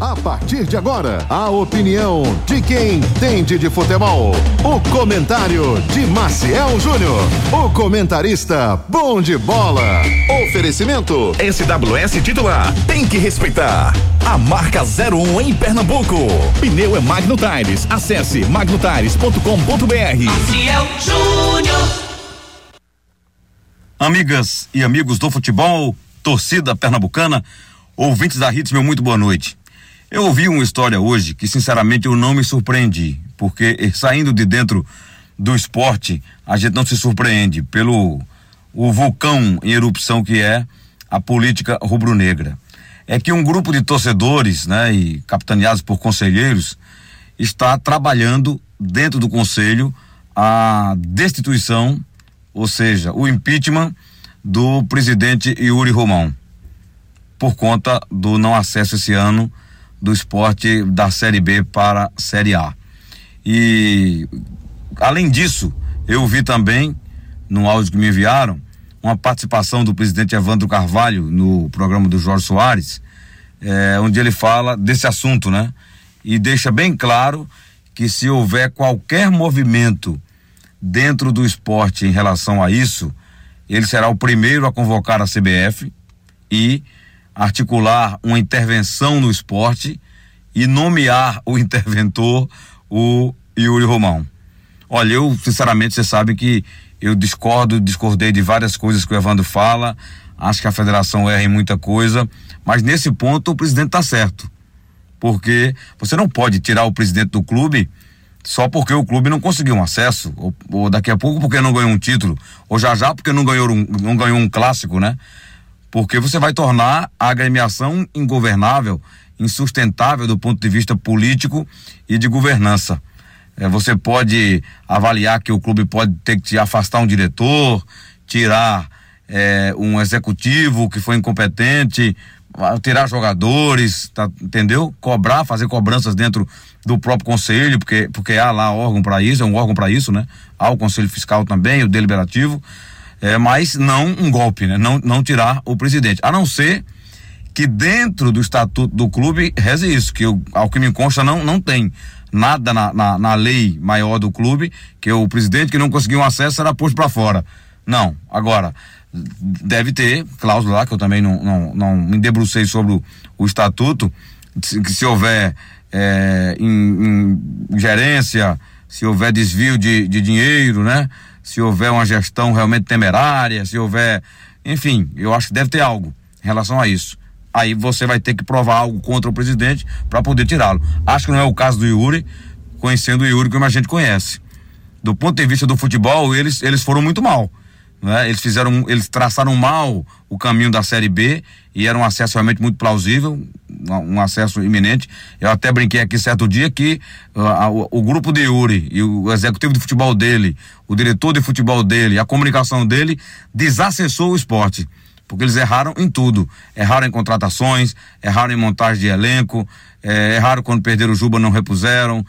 A partir de agora, a opinião de quem entende de futebol. O comentário de Maciel Júnior. O comentarista bom de bola. Oferecimento. SWS titular. Tem que respeitar. A marca 01 em Pernambuco. Pneu é Magno Tires. Acesse magnotires.com.br. Maciel Júnior. Amigas e amigos do futebol, torcida pernambucana, ouvintes da Hits, meu muito boa noite. Eu ouvi uma história hoje que, sinceramente, eu não me surpreendi, porque eh, saindo de dentro do esporte, a gente não se surpreende pelo o vulcão em erupção que é a política rubro-negra. É que um grupo de torcedores, né, e capitaneados por conselheiros, está trabalhando dentro do conselho a destituição, ou seja, o impeachment do presidente Yuri Romão, por conta do não acesso esse ano do esporte da Série B para a Série A. E, além disso, eu vi também, no áudio que me enviaram, uma participação do presidente Evandro Carvalho no programa do Jorge Soares, eh, onde ele fala desse assunto, né? E deixa bem claro que se houver qualquer movimento dentro do esporte em relação a isso, ele será o primeiro a convocar a CBF e articular uma intervenção no esporte e nomear o interventor, o Yuri Romão. Olha, eu, sinceramente, você sabe que eu discordo, discordei de várias coisas que o Evandro fala, acho que a federação erra em muita coisa, mas nesse ponto o presidente está certo. Porque você não pode tirar o presidente do clube só porque o clube não conseguiu um acesso, ou, ou daqui a pouco porque não ganhou um título, ou já já porque não ganhou um, não ganhou um clássico, né? Porque você vai tornar a agremiação ingovernável, insustentável do ponto de vista político e de governança. É, você pode avaliar que o clube pode ter que afastar um diretor, tirar é, um executivo que foi incompetente, tirar jogadores, tá, entendeu? Cobrar, fazer cobranças dentro do próprio conselho, porque, porque há lá órgão para isso, é um órgão para isso, né? Há o conselho fiscal também, o deliberativo é, mas não um golpe, né? Não, não tirar o presidente. A não ser que dentro do estatuto do clube reze isso, que eu, ao que me consta não, não tem nada na, na, na lei maior do clube, que o presidente que não conseguiu acesso será posto para fora. Não. Agora, deve ter cláusula lá, que eu também não, não, não me debrucei sobre o, o estatuto, que se houver é, em gerência, se houver desvio de, de dinheiro, né? Se houver uma gestão realmente temerária, se houver. Enfim, eu acho que deve ter algo em relação a isso. Aí você vai ter que provar algo contra o presidente para poder tirá-lo. Acho que não é o caso do Yuri, conhecendo o Yuri como a gente conhece. Do ponto de vista do futebol, eles, eles foram muito mal. Né? Eles fizeram, eles traçaram mal o caminho da Série B e era um acesso realmente muito plausível, um acesso iminente. Eu até brinquei aqui certo dia que uh, o, o, grupo de Yuri e o executivo de futebol dele, o diretor de futebol dele, a comunicação dele, desacessou o esporte. Porque eles erraram em tudo. Erraram em contratações, erraram em montagem de elenco, eh, erraram quando perderam o Juba, não repuseram,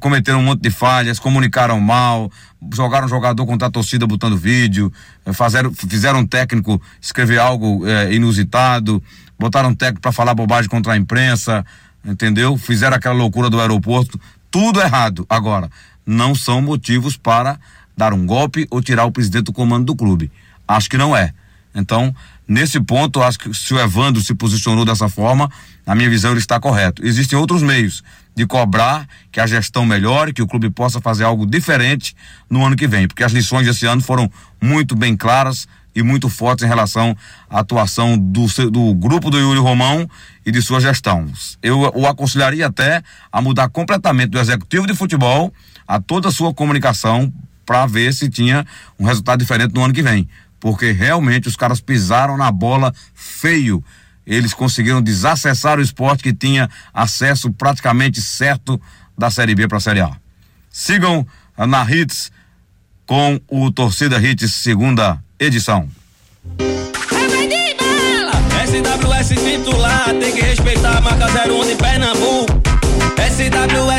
cometeram um monte de falhas, comunicaram mal, jogaram jogador contra a torcida botando vídeo, fizeram, fizeram um técnico escrever algo eh, inusitado, botaram um técnico para falar bobagem contra a imprensa, entendeu? Fizeram aquela loucura do aeroporto, tudo errado. Agora, não são motivos para dar um golpe ou tirar o presidente do comando do clube. Acho que não é. Então, nesse ponto, acho que se o Evandro se posicionou dessa forma, na minha visão ele está correto. Existem outros meios de cobrar que a gestão melhore, que o clube possa fazer algo diferente no ano que vem, porque as lições desse ano foram muito bem claras e muito fortes em relação à atuação do, do grupo do Yuri Romão e de sua gestão. Eu o aconselharia até a mudar completamente do executivo de futebol a toda a sua comunicação para ver se tinha um resultado diferente no ano que vem, porque realmente os caras pisaram na bola feio eles conseguiram desacessar o esporte que tinha acesso praticamente certo da Série B para a Série A. Sigam na Hits com o Torcida Hits segunda edição. SWS titular, tem que respeitar a marca 01 de Pernambuco.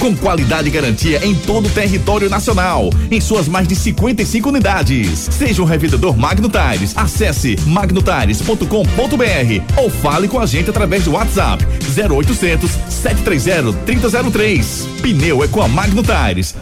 com qualidade e garantia em todo o território nacional, em suas mais de 55 unidades. Seja um revendedor Magno Tires. Acesse magnotires.com.br ou fale com a gente através do WhatsApp 0800 730 3003. Pneu é com a Magno Tires.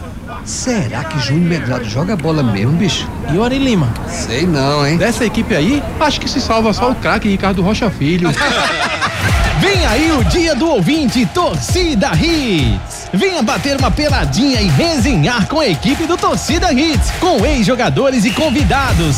Será que Júnior Medrado joga bola mesmo, bicho? E o Ari Lima? Sei não, hein? Dessa equipe aí, acho que se salva só o craque Ricardo Rocha Filho. Vem aí o dia do ouvinte Torcida Hits. Venha bater uma peladinha e resenhar com a equipe do Torcida Hits, com ex-jogadores e convidados.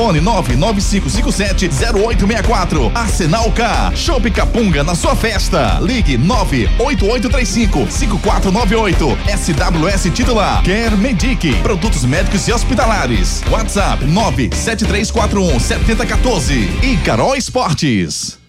Fone 995570864, Arsenal K, Shop Capunga na sua festa, Ligue 98835 5498, SWS titular, Quer Medic, produtos médicos e hospitalares, WhatsApp 97341 7014 e Carol Esportes.